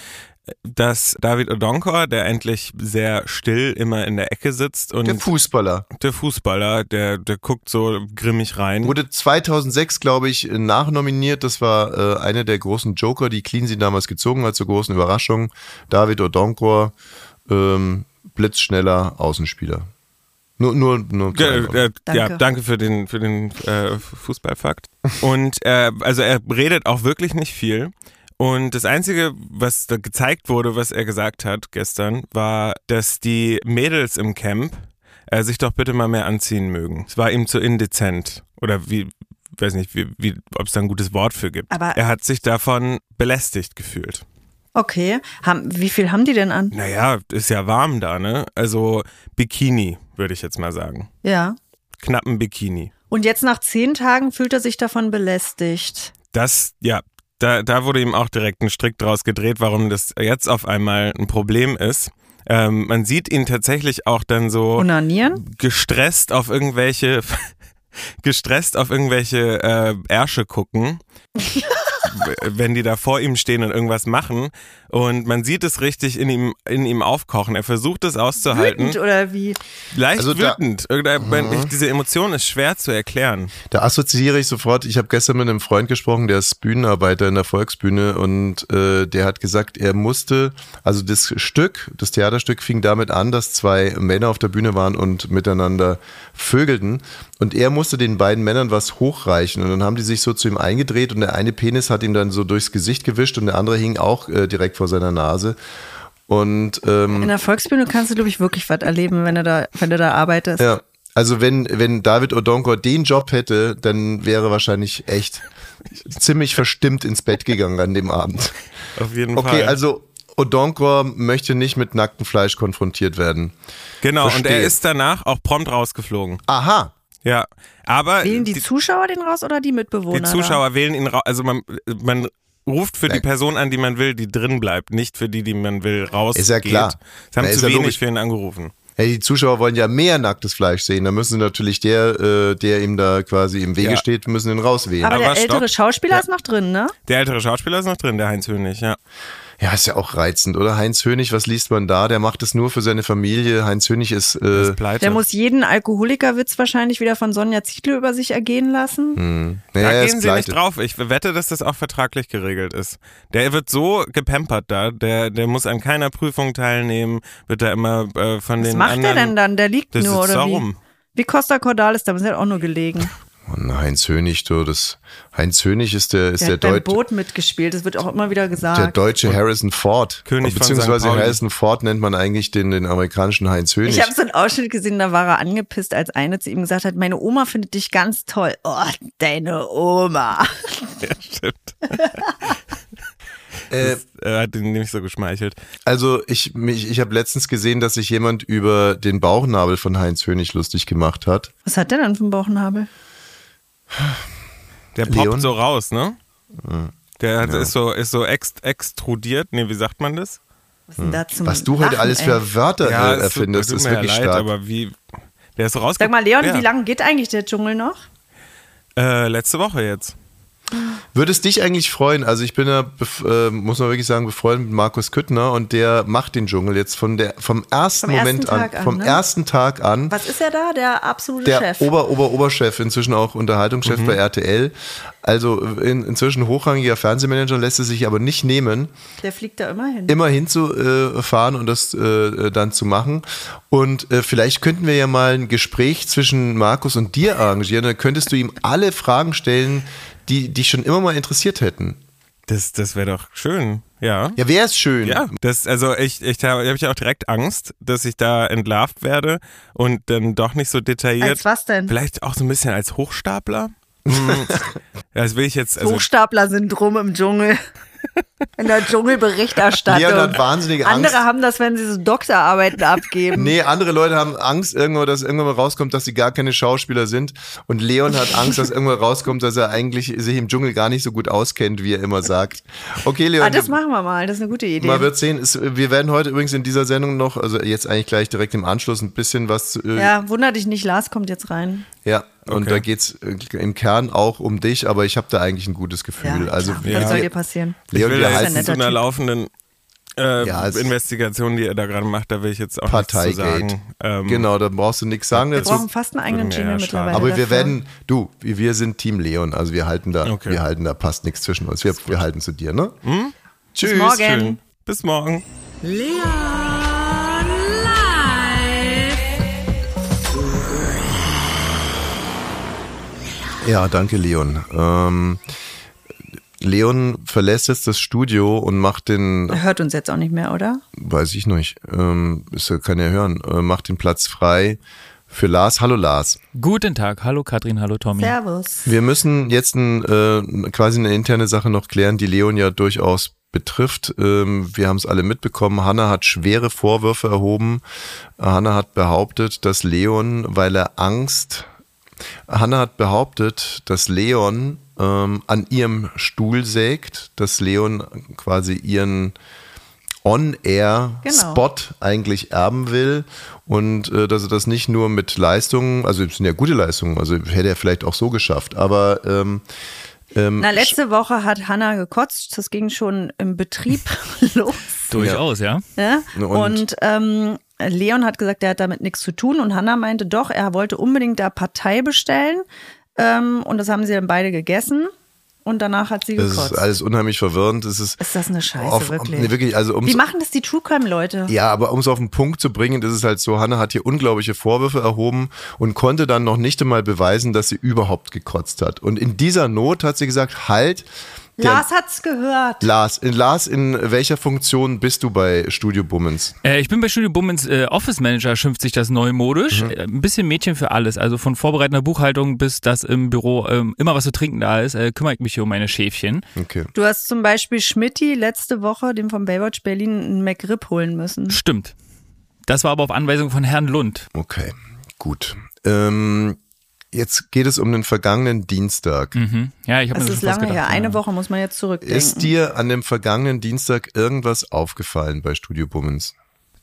dass David Odonkor, der endlich sehr still immer in der Ecke sitzt und Der Fußballer. der Fußballer, der, der guckt so grimmig rein. Wurde 2006, glaube ich, nachnominiert. Das war äh, einer der großen Joker, die Cleansea damals gezogen hat, zur großen Überraschung. David Odonkor, ähm, blitzschneller Außenspieler. Nur, nur, nur. Ja, äh, Danke. ja, danke für den, für den äh, Fußballfakt. Und äh, also er redet auch wirklich nicht viel. Und das Einzige, was da gezeigt wurde, was er gesagt hat gestern, war, dass die Mädels im Camp äh, sich doch bitte mal mehr anziehen mögen. Es war ihm zu indezent. Oder wie, weiß nicht, wie, wie, ob es da ein gutes Wort für gibt. Aber- er hat sich davon belästigt gefühlt. okay. Haben, wie viel haben die denn an? Naja, ist ja warm da, ne? Also Bikini, würde ich jetzt mal sagen. Ja. Knappen Bikini. Und jetzt nach zehn Tagen fühlt er sich davon belästigt. Das, ja, da, da wurde ihm auch direkt ein Strick draus gedreht, warum das jetzt auf einmal ein Problem ist. Ähm, man sieht ihn tatsächlich auch dann so Unanieren? gestresst auf irgendwelche, gestresst auf irgendwelche äh, Ärsche gucken. wenn die da vor ihm stehen und irgendwas machen und man sieht es richtig in ihm in ihm aufkochen. Er versucht es auszuhalten. Wütend oder wie? Leicht Also da- wütend. Irgendein- ich- Diese Emotion ist schwer zu erklären. Da assoziiere ich sofort, ich habe gestern mit einem Freund gesprochen, der ist Bühnenarbeiter in der Volksbühne und äh, der hat gesagt, er musste, also das Stück, das Theaterstück fing damit an, dass zwei Männer auf der Bühne waren und miteinander vögelten und er musste den beiden Männern was hochreichen und dann haben die sich so zu ihm eingedreht und der eine Penis hat ihm dann so durchs Gesicht gewischt und der andere hing auch äh, direkt vor seiner Nase und ähm, In der Volksbühne kannst du, glaube ich, wirklich was erleben, wenn du da, wenn du da arbeitest. Ja, also wenn, wenn David Odonkor den Job hätte, dann wäre wahrscheinlich echt ziemlich verstimmt ins Bett gegangen an dem Abend. Auf jeden Okay, Fall. also Odonkor möchte nicht mit nacktem Fleisch konfrontiert werden. genau. Und verstehe. er ist danach auch prompt rausgeflogen. Aha, Ja, aber Wählen die, die, Zuschauer den raus oder die Mitbewohner? die Zuschauer wählen ihn raus. Also man, man ruft für die. Person an, die man will, die drin bleibt, nicht für die, die man will, rausgeht. Ist ja klar. Es haben Na, ist zu ja wenig logisch. für ihn angerufen. hey, die Zuschauer wollen ja mehr nacktes Fleisch sehen. Da müssen sie natürlich der, äh, der ihm da quasi im Wege Ja. steht, müssen ihn rauswählen. Aber, Aber der ältere stopp. Schauspieler Ja. ist noch drin, ne? Der ältere Schauspieler ist noch drin, der Heinz Hönig, ja. Ja, ist ja auch reizend, oder? Heinz Hönig, was liest man da? Der macht es nur für seine Familie. Heinz Hönig ist, äh, ist pleite. Der muss jeden Alkoholikerwitz wahrscheinlich wieder von Sonja Zietlow über sich ergehen lassen. hm, da naja, er ist gehen sie nicht drauf. Ich wette, dass das auch vertraglich geregelt ist. Der wird so gepampert da, der, der muss an keiner Prüfung teilnehmen, wird da immer äh, von Was den macht anderen... der denn dann? Der liegt Das nur, ist oder wie? darum. Wie Costa Cordalis, da ist er auch nur gelegen. Mann, Heinz Hönig, du, das Heinz Hönig ist der, ist Der der, hat beim Deut Boot mitgespielt, das wird auch immer wieder der gesagt. deutsche Harrison Ford. König von Beziehungsweise. Pauli. Harrison Ford nennt man eigentlich den, den amerikanischen Heinz Hönig. Ich habe so einen Ausschnitt gesehen, da war er angepisst, als eine zu ihm gesagt hat, meine Oma findet dich ganz toll. Oh, deine Oma. Ja, stimmt. äh, Das äh, hat ihn nicht so geschmeichelt. also ich, mich, ich habe letztens gesehen, dass sich jemand über den Bauchnabel von Heinz Hönig lustig gemacht hat. Was hat der denn für einen Bauchnabel? Der poppt Leon? so raus, ne? Der hat, ist so, ist so ext, extrudiert. Nee, wie sagt man das? Was, da zum Was du heute Lachen, alles ey? für Wörter es tut- erfindest, ist ja wirklich leid, stark. aber wie. Der ist raus. Sag mal, Leon, ja. wie lange geht eigentlich der Dschungel noch? Äh, letzte Woche jetzt. Würde es dich eigentlich freuen? Also ich bin ja, äh, muss man wirklich sagen, befreundet mit Markus Küttner und der macht den Dschungel jetzt von der, vom ersten Vom ersten Moment Tag an, an, vom ne? ersten Tag an. Was ist er da? Der absolute der Chef. Ober, Ober, Oberchef, inzwischen auch Unterhaltungschef Mhm. bei RTL. Also in, inzwischen hochrangiger Fernsehmanager, lässt es sich aber nicht nehmen, der fliegt da immer hin. immer hinzufahren und das äh, dann zu machen. Und äh, vielleicht könnten wir ja mal ein Gespräch zwischen Markus und dir arrangieren. Dann könntest du ihm alle Fragen stellen, die dich schon immer mal interessiert hätten. Das, das wäre doch schön. Ja. Ja, wäre es schön. Ja, das, also ich, ich habe hab ich auch direkt Angst, dass ich da entlarvt werde und dann doch nicht so detailliert. Als was denn? Vielleicht auch so ein bisschen als Hochstapler. Hm. ja, das will ich jetzt. Also, Hochstapler-Syndrom im Dschungel. In der Dschungelberichterstattung. Leon hat wahnsinnige Andere Angst. haben das, wenn sie so Doktorarbeiten abgeben. Nee, andere Leute haben Angst irgendwo, dass irgendwann mal rauskommt, dass sie gar keine Schauspieler sind. Und Leon hat Angst, dass irgendwann rauskommt, dass er eigentlich sich im Dschungel gar nicht so gut auskennt, wie er immer sagt. Okay, Leon. Ah, das machen wir mal. Das ist eine gute Idee. Man wird sehen. Es, wir werden heute übrigens in dieser Sendung noch, also jetzt eigentlich gleich direkt im Anschluss ein bisschen was. Äh, ja, wunder dich nicht, Lars kommt jetzt rein. Ja, und Okay. da geht's äh, im Kern auch um dich, aber ich habe da eigentlich ein gutes Gefühl. Ja, also wir, Was soll wir- dir passieren? Ich Leon, will wir da jetzt zu einer Typ. laufenden äh, Ja, es- Investigation, die ihr da gerade macht, da will ich jetzt auch nichts zu sagen. Ähm, Genau, da brauchst du nichts sagen Wir dazu. brauchen fast einen eigenen Ja, Jingle mittlerweile. Aber wir dafür. werden, du, wir sind Team Leon, also wir halten da, Okay. wir halten da passt nichts zwischen uns. Wir, wir halten zu dir, ne? Tschüss. morgen. schön. Bis morgen. Leon Ja, danke, Leon. Ähm, Leon verlässt jetzt das Studio und macht den, Er hört uns jetzt auch nicht mehr, oder? weiß ich nicht, ähm, ist, kann er hören, äh, macht den Platz frei für Lars. Hallo Lars. Guten Tag, hallo Katrin, hallo Tommy. Servus. Wir müssen jetzt ein, äh, quasi eine interne Sache noch klären, die Leon ja durchaus betrifft. Ähm, wir haben es alle mitbekommen. Hanna hat schwere Vorwürfe erhoben. Hanna hat behauptet, dass Leon, weil er Angst, Hanna hat behauptet, dass Leon ähm, an ihrem Stuhl sägt, dass Leon quasi ihren On-Air-Spot eigentlich erben will und äh, dass er das nicht nur mit Leistungen, also es sind ja gute Leistungen, also hätte er vielleicht auch so geschafft, aber ähm, ähm, Na, letzte Woche hat Hanna gekotzt. Das ging schon im Betrieb los. Durchaus, ja. Ja? Und- Und, ähm, Leon hat gesagt, er hat damit nichts zu tun. Und Hanna meinte doch, er wollte unbedingt da Partei bestellen. Ähm, und das haben sie dann beide gegessen. Und danach hat sie das gekotzt. ist alles unheimlich verwirrend. Es ist, Ist das eine Scheiße, auf, wirklich? Nee, wirklich, also ums, Wie machen das die True Crime Leute? Ja, aber um es auf den Punkt zu bringen, das ist halt so, Hanna hat hier unglaubliche Vorwürfe erhoben und konnte dann noch nicht einmal beweisen, dass sie überhaupt gekotzt hat. Und in dieser Not hat sie gesagt, halt, der, Lars hat's gehört. Lars, in, Lars, in welcher Funktion bist du bei Studio Bummens? Äh, ich bin bei Studio Bummens äh, Office Manager, schimpft sich das neumodisch. Äh, ein bisschen Mädchen für alles. Also von vorbereitender Buchhaltung bis dass im Büro ähm, immer was zu trinken da ist, äh, kümmere ich mich hier um meine Schäfchen. Okay. Du hast zum Beispiel Schmidti letzte Woche, dem von Baywatch Berlin, einen McRib holen müssen. Stimmt. Das war aber auf Anweisung von Herrn Lund. Okay, gut. Ähm, jetzt geht es um den vergangenen Dienstag. Mhm. Ja, ich habe Das mir ist schon fast lange gedacht, her. Eine ja. Woche muss man jetzt zurückdenken. Ist dir an dem vergangenen Dienstag irgendwas aufgefallen bei Studio Bummens?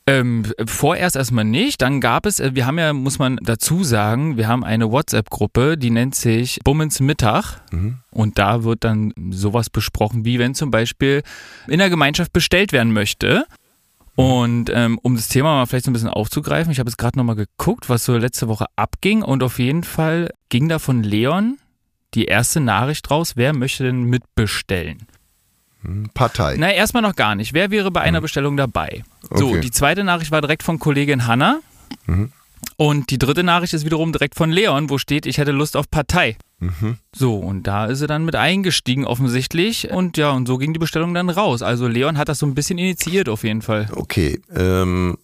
Ähm, vorerst erstmal nicht. Dann gab es, äh, wir haben ja, muss man dazu sagen, wir haben eine WhatsApp-Gruppe, die nennt sich Bummens Mittag. Und da wird dann sowas besprochen, wie wenn zum Beispiel in der Gemeinschaft bestellt werden möchte. Und ähm, um das Thema mal vielleicht so ein bisschen aufzugreifen, ich habe jetzt gerade nochmal geguckt, was so letzte Woche abging. Und auf jeden Fall ging da von Leon die erste Nachricht raus, wer möchte denn mitbestellen? Partei. Na, erstmal noch gar nicht. Wer wäre bei einer Bestellung dabei? So, Okay. die zweite Nachricht war direkt von Kollegin Hanna. Und die dritte Nachricht ist wiederum direkt von Leon, wo steht, ich hätte Lust auf Partei. So, und da ist sie dann mit eingestiegen offensichtlich. Und ja, und so ging die Bestellung dann raus. Also Leon hat das so ein bisschen initiiert auf jeden Fall. Okay, ähm,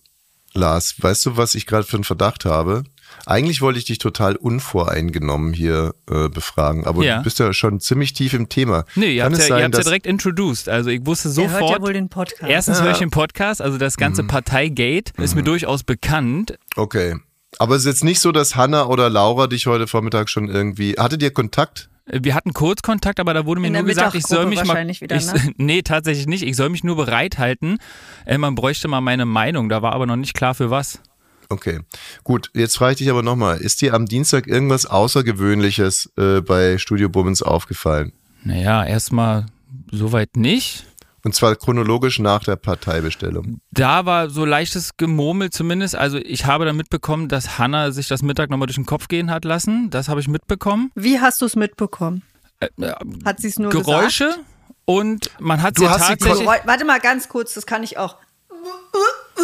Lars, weißt du, was ich gerade für einen Verdacht habe? Eigentlich wollte ich dich total unvoreingenommen hier äh, befragen, aber Ja. du bist ja schon ziemlich tief im Thema. Nee, ihr habt es ja, ihr ja direkt introduced. Also ich wusste Der hört ja sofort. wohl den Podcast. Erstens höre ich den Podcast, also das ganze Mhm. Parteigate ist mir durchaus bekannt. Okay. Aber es ist jetzt nicht so, dass Hanna oder Laura dich heute Vormittag schon irgendwie. Hattet ihr Kontakt? Wir hatten kurz Kontakt, aber da wurde mir In nur gesagt, ich soll mich mal. wieder, ich, ne? Nee, tatsächlich nicht. Ich soll mich nur bereithalten. Äh, man bräuchte mal meine Meinung. Da war aber noch nicht klar für was. Okay. Gut, jetzt frage ich dich aber nochmal. Ist dir am Dienstag irgendwas Außergewöhnliches äh, bei Studio Bummens aufgefallen? Naja, erstmal soweit nicht. Und zwar chronologisch nach der Parteibestellung. Da war so leichtes Gemurmel zumindest. Also ich habe dann mitbekommen, dass Hanna sich das Mittag nochmal durch den Kopf gehen hat lassen. Das habe ich mitbekommen. Wie hast du es mitbekommen? Äh, äh, Hat sie es nur Geräusche gesagt? und man hat Du sie hast sie tatsächlich. Geräu- Warte mal ganz kurz, das kann ich auch.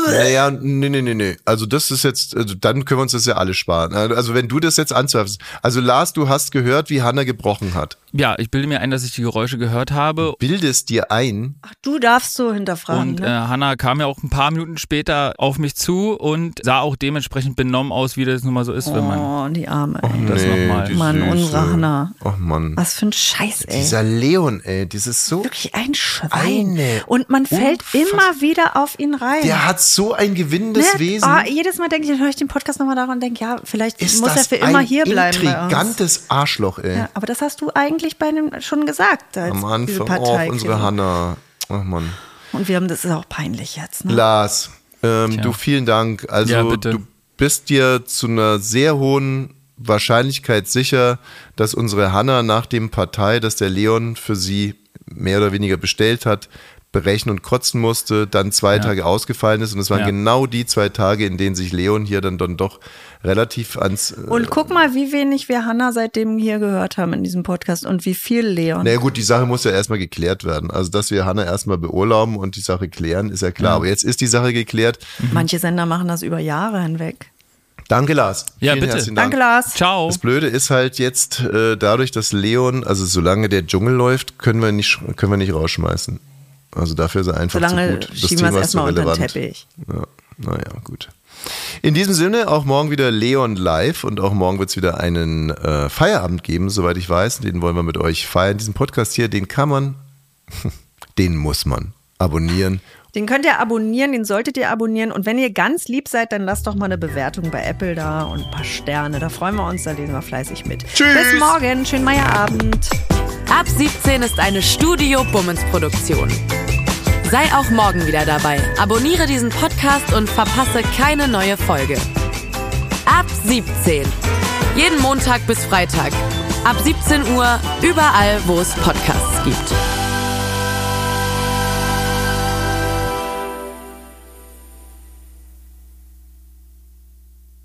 Naja, nee, nee, nee, nee. Also das ist jetzt, also dann können wir uns das ja alle sparen. Also wenn du das jetzt anzweifelst. Also Lars, du hast gehört, wie Hanna gebrochen hat. Ja, ich bilde mir ein, dass ich die Geräusche gehört habe. Bildest dir ein, Ach, du darfst so hinterfragen. Und äh, ne? Hanna kam ja auch ein paar Minuten später auf mich zu und sah auch dementsprechend benommen aus, wie das nun mal so ist, wenn man. oh, die Arme, ey. das nochmal. die Mann, unsere Hanna. Oh Mann. Was für ein Scheiß, ey. Dieser Leon, ey, dieses so. Wirklich ein Schwein. Eine Und man fällt unfass- immer wieder auf ihn rein. Der hat so ein gewinnendes Ne? Wesen. Ah, jedes Mal denke ich, dann höre ich den Podcast nochmal daran und denke, ja, vielleicht ist muss er für immer hier bleiben bei uns. intrigantes Arschloch, ey. Ja, aber das hast du eigentlich bei dem schon gesagt, als Am diese Anfang Partei. auch unsere Hanna. Ach Mann. Und wir haben, das ist auch peinlich jetzt. Ne? Lars, ähm, du vielen Dank. Also Ja, bitte. du bist dir zu einer sehr hohen Wahrscheinlichkeit sicher, dass unsere Hanna nach dem Partei, das der Leon für sie mehr oder weniger bestellt hat, berechnen und kotzen musste, dann zwei Ja. Tage ausgefallen ist und es waren Ja. genau die zwei Tage, in denen sich Leon hier dann, dann doch relativ ans äh, Und guck mal, wie wenig wir Hannah seitdem hier gehört haben in diesem Podcast und wie viel Leon. naja gut, die Sache muss ja erstmal geklärt werden. Also, dass wir Hanna erstmal beurlauben und die Sache klären, ist ja klar. Aber jetzt ist die Sache geklärt. Manche Sender machen das über Jahre hinweg. Danke, Lars. Ja, Vielen bitte. Dank. Danke, Lars. Ciao. Das Blöde ist halt jetzt, äh, dadurch, dass Leon, also solange der Dschungel läuft, können wir nicht, können wir nicht rausschmeißen. Also dafür ist er einfach Solange zu gut. schieben wir es erstmal unter den. Teppich. Ja, naja, gut. In diesem Sinne, auch morgen wieder Leon live und auch morgen wird es wieder einen äh, Feierabend geben, soweit ich weiß. Den wollen wir mit euch feiern. Diesen Podcast hier, den kann man, den muss man abonnieren. Den könnt ihr abonnieren, den solltet ihr abonnieren. Und wenn ihr ganz lieb seid, dann lasst doch mal eine Bewertung bei Apple da und ein paar Sterne. Da freuen wir uns, da lesen wir fleißig mit. Tschüss. Bis morgen, schönen Meierabend. Ab 17 ist eine Studio Bummens Produktion. Sei auch morgen wieder dabei. Abonniere diesen Podcast und verpasse keine neue Folge. Ab 17. Jeden Montag bis Freitag. Ab 17 Uhr überall, wo es Podcasts gibt.